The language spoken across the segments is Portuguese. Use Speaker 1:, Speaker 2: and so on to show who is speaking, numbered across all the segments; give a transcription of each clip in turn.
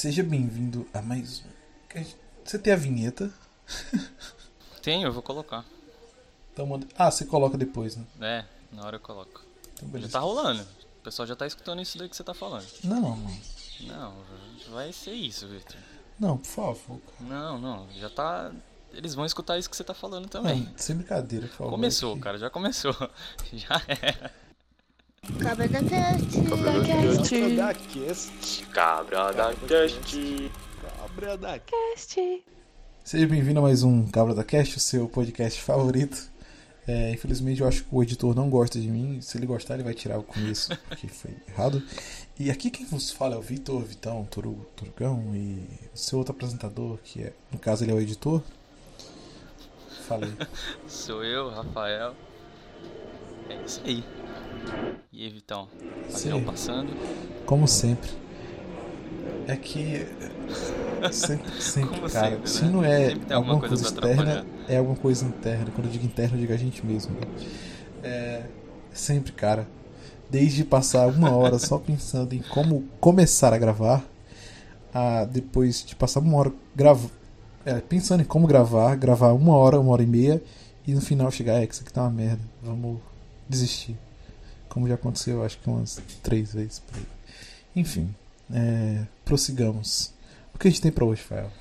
Speaker 1: Seja bem-vindo a mais um. Você tem a vinheta?
Speaker 2: Tenho, eu vou colocar.
Speaker 1: Então manda... Ah, você coloca depois, né?
Speaker 2: É, na hora eu coloco.
Speaker 1: Então,
Speaker 2: Já tá rolando. O pessoal já tá escutando isso daí que você tá falando.
Speaker 1: Não, não.
Speaker 2: Não, vai ser isso, Victor.
Speaker 1: Não, por favor.
Speaker 2: Não, não, já tá. Eles vão escutar isso que você tá falando também.
Speaker 1: Não, sem brincadeira, por favor.
Speaker 2: Começou, cara, já começou. Já era.
Speaker 3: Cabra da Cast.
Speaker 4: Cabra da Cast.
Speaker 2: Cabra da Cast.
Speaker 4: Cabra da Cast.
Speaker 1: Seja bem-vindo a mais um Cabra da Cast, o seu podcast favorito. É, infelizmente eu acho que o editor não gosta de mim. Se ele gostar, ele vai tirar o começo, porque foi errado. E aqui quem vos fala é o Vitor, Vitão, Torugo, Turugão e o seu outro apresentador, que é, no caso ele é o editor. Falei.
Speaker 2: Sou eu, Rafael. É isso aí. E aí, Vitão?
Speaker 1: Sim.
Speaker 2: Avião passando.
Speaker 1: Como sempre. É que. Sempre, sempre,
Speaker 2: Como
Speaker 1: cara.
Speaker 2: sempre,
Speaker 1: Se
Speaker 2: né?
Speaker 1: não é alguma
Speaker 2: alguma
Speaker 1: coisa,
Speaker 2: coisa
Speaker 1: externa, é alguma coisa interna. Quando eu digo interna, eu digo a gente mesmo. É. Sempre, cara. Desde passar uma hora só pensando em como começar a gravar, a depois de passar uma hora grava, é, pensando em como gravar, gravar uma hora, uma hora e meia, e no final chegar, é, que isso aqui tá uma merda, vamos desistir. Como já aconteceu, acho que umas três vezes por aí. Enfim, é, prossigamos. O que a gente tem pra hoje, Fael?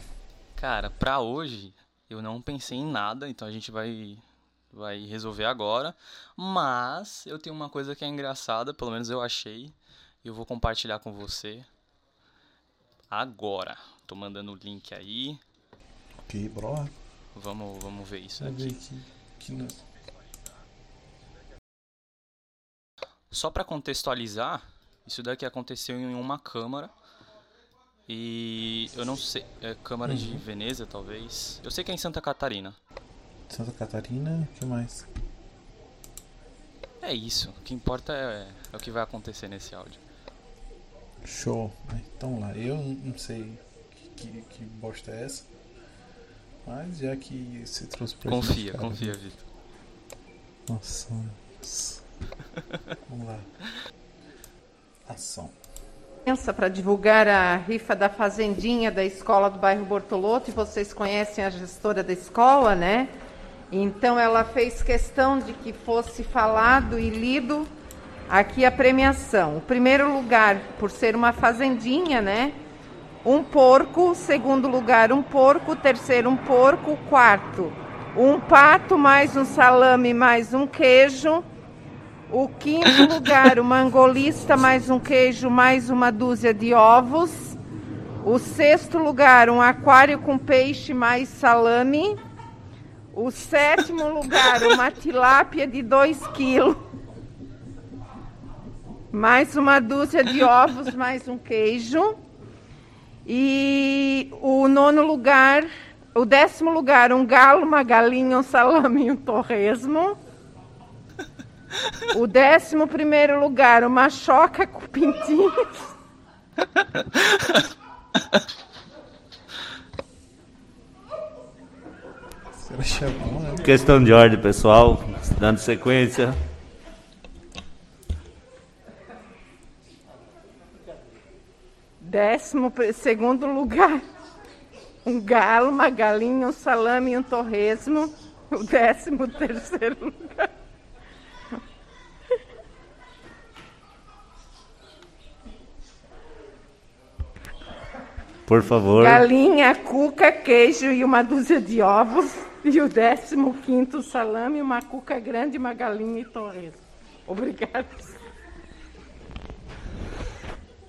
Speaker 2: Cara, pra hoje eu não pensei em nada, então a gente vai vai resolver agora. Mas eu tenho uma coisa que é engraçada, pelo menos eu achei, e eu vou compartilhar com você agora. Tô mandando o link aí.
Speaker 1: Ok, lá.
Speaker 2: Vamos, vamos ver isso
Speaker 1: Vamos ver
Speaker 2: aqui.
Speaker 1: aqui. Que não-
Speaker 2: Só pra contextualizar, isso daqui aconteceu em uma câmara. E eu não sei, é Câmara de
Speaker 1: Uhum.
Speaker 2: Veneza, talvez. Eu sei que é em Santa Catarina.
Speaker 1: Santa Catarina, o que mais?
Speaker 2: É isso. O que importa é, é o que vai acontecer nesse áudio.
Speaker 1: Show. Então lá, eu não sei que, que, que bosta é essa. Mas já que você trouxe pra
Speaker 2: Confia,
Speaker 1: gente. cara,
Speaker 2: confia, Vitor.
Speaker 1: Nossa, nossa. Vamos lá. Ação.
Speaker 5: Pensa para divulgar a rifa da Fazendinha da escola do bairro Bortoloto, e vocês conhecem a gestora da escola, né? Então ela fez questão de que fosse falado e lido aqui a premiação. O primeiro lugar, por ser uma fazendinha, né? Um porco, segundo lugar, um porco, terceiro, um porco, quarto, um pato, mais um salame, mais um queijo. O quinto lugar, uma angolista, mais um queijo, mais uma dúzia de ovos. O sexto lugar, um aquário com peixe, mais salame. O sétimo lugar, uma tilápia de 2 quilos. Mais uma dúzia de ovos, mais um queijo. E o nono lugar, o décimo lugar, um galo, uma galinha, um salame e um torresmo. O décimo primeiro lugar, uma choca com pintinhos.
Speaker 4: Questão de ordem, pessoal. Dando sequência.
Speaker 5: Décimo segundo lugar, um galo, uma galinha, um salame e um torresmo. O décimo terceiro lugar.
Speaker 4: Por favor.
Speaker 5: Galinha, cuca, queijo e uma dúzia de ovos. E o décimo quinto salame, uma cuca grande, uma galinha e torresmo. Obrigada.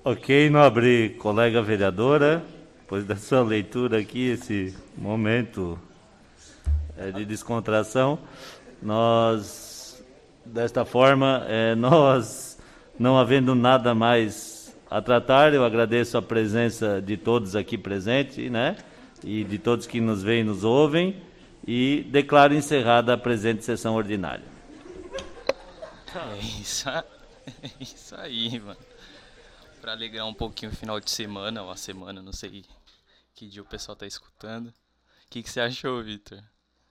Speaker 4: Ok, nobre colega vereadora. Depois da sua leitura aqui, esse momento eh, de descontração, nós, desta forma, eh, nós, não havendo nada mais a tratar, eu agradeço a presença de todos aqui presentes, né? E de todos que nos veem e nos ouvem, e declaro encerrada a presente sessão ordinária.
Speaker 2: É isso, é isso aí, mano. Pra alegrar um pouquinho o final de semana, ou a semana, não sei que dia o pessoal tá escutando. O que, que você achou, Vitor?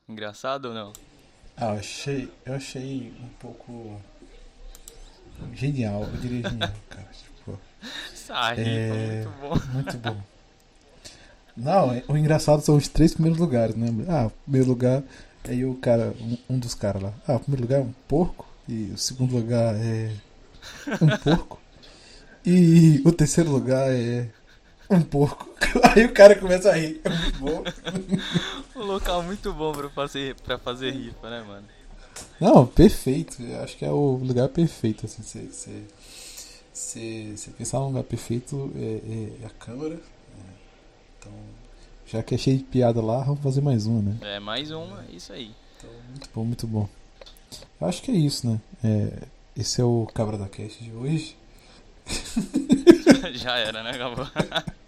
Speaker 2: Engraçado ou não?
Speaker 1: Ah, eu achei, eu achei um pouco genial, eu diria genial, cara.
Speaker 2: Sai,
Speaker 1: É,
Speaker 2: muito bom.
Speaker 1: muito bom. Não, é- o engraçado são os três primeiros lugares, né? Ah, primeiro lugar é o cara, um, um dos caras lá. Ah, o primeiro lugar é um porco. E o segundo lugar é um porco. E o terceiro lugar é um porco. Aí o cara começa a rir. É muito bom.
Speaker 2: Um local muito bom pra fazer, pra fazer rifa, né, mano?
Speaker 1: Não, perfeito. Eu acho que é o lugar perfeito. Assim, você, você, você pensar num lugar perfeito é, é a câmera. É. Então, já que é cheio de piada lá, vamos fazer mais uma, né?
Speaker 2: É, mais uma, é isso aí.
Speaker 1: Muito bom, muito bom. Eu acho que é isso, né? É, esse é o Cabra da Cast de hoje.
Speaker 2: Já era, né, Gabo?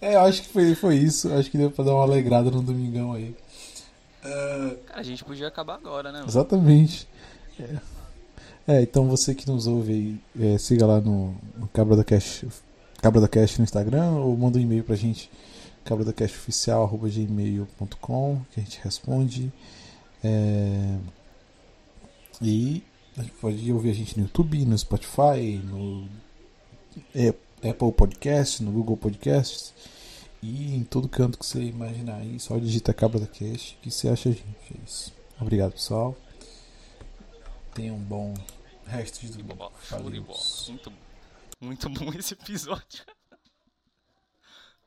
Speaker 1: É, eu acho que foi, foi isso. Acho que deu pra dar uma alegrada no domingão aí. Ah,
Speaker 2: Cara, a gente podia acabar agora, né, mano?
Speaker 1: Exatamente. É. É, então você que nos ouve aí, é, siga lá no, no Cabra da Cash, Cabra da Cash no Instagram ou manda um e-mail pra gente, cabradacashoficial.gmail.com que a gente responde. É, e a gente pode ouvir a gente no YouTube, no Spotify, no Apple Podcast, no Google Podcasts e em todo canto que você imaginar aí, só digita Cabra da Cash que você acha a gente. É isso. Obrigado, pessoal. Tenha um bom resto de domingo.
Speaker 2: Muito, muito bom esse episódio.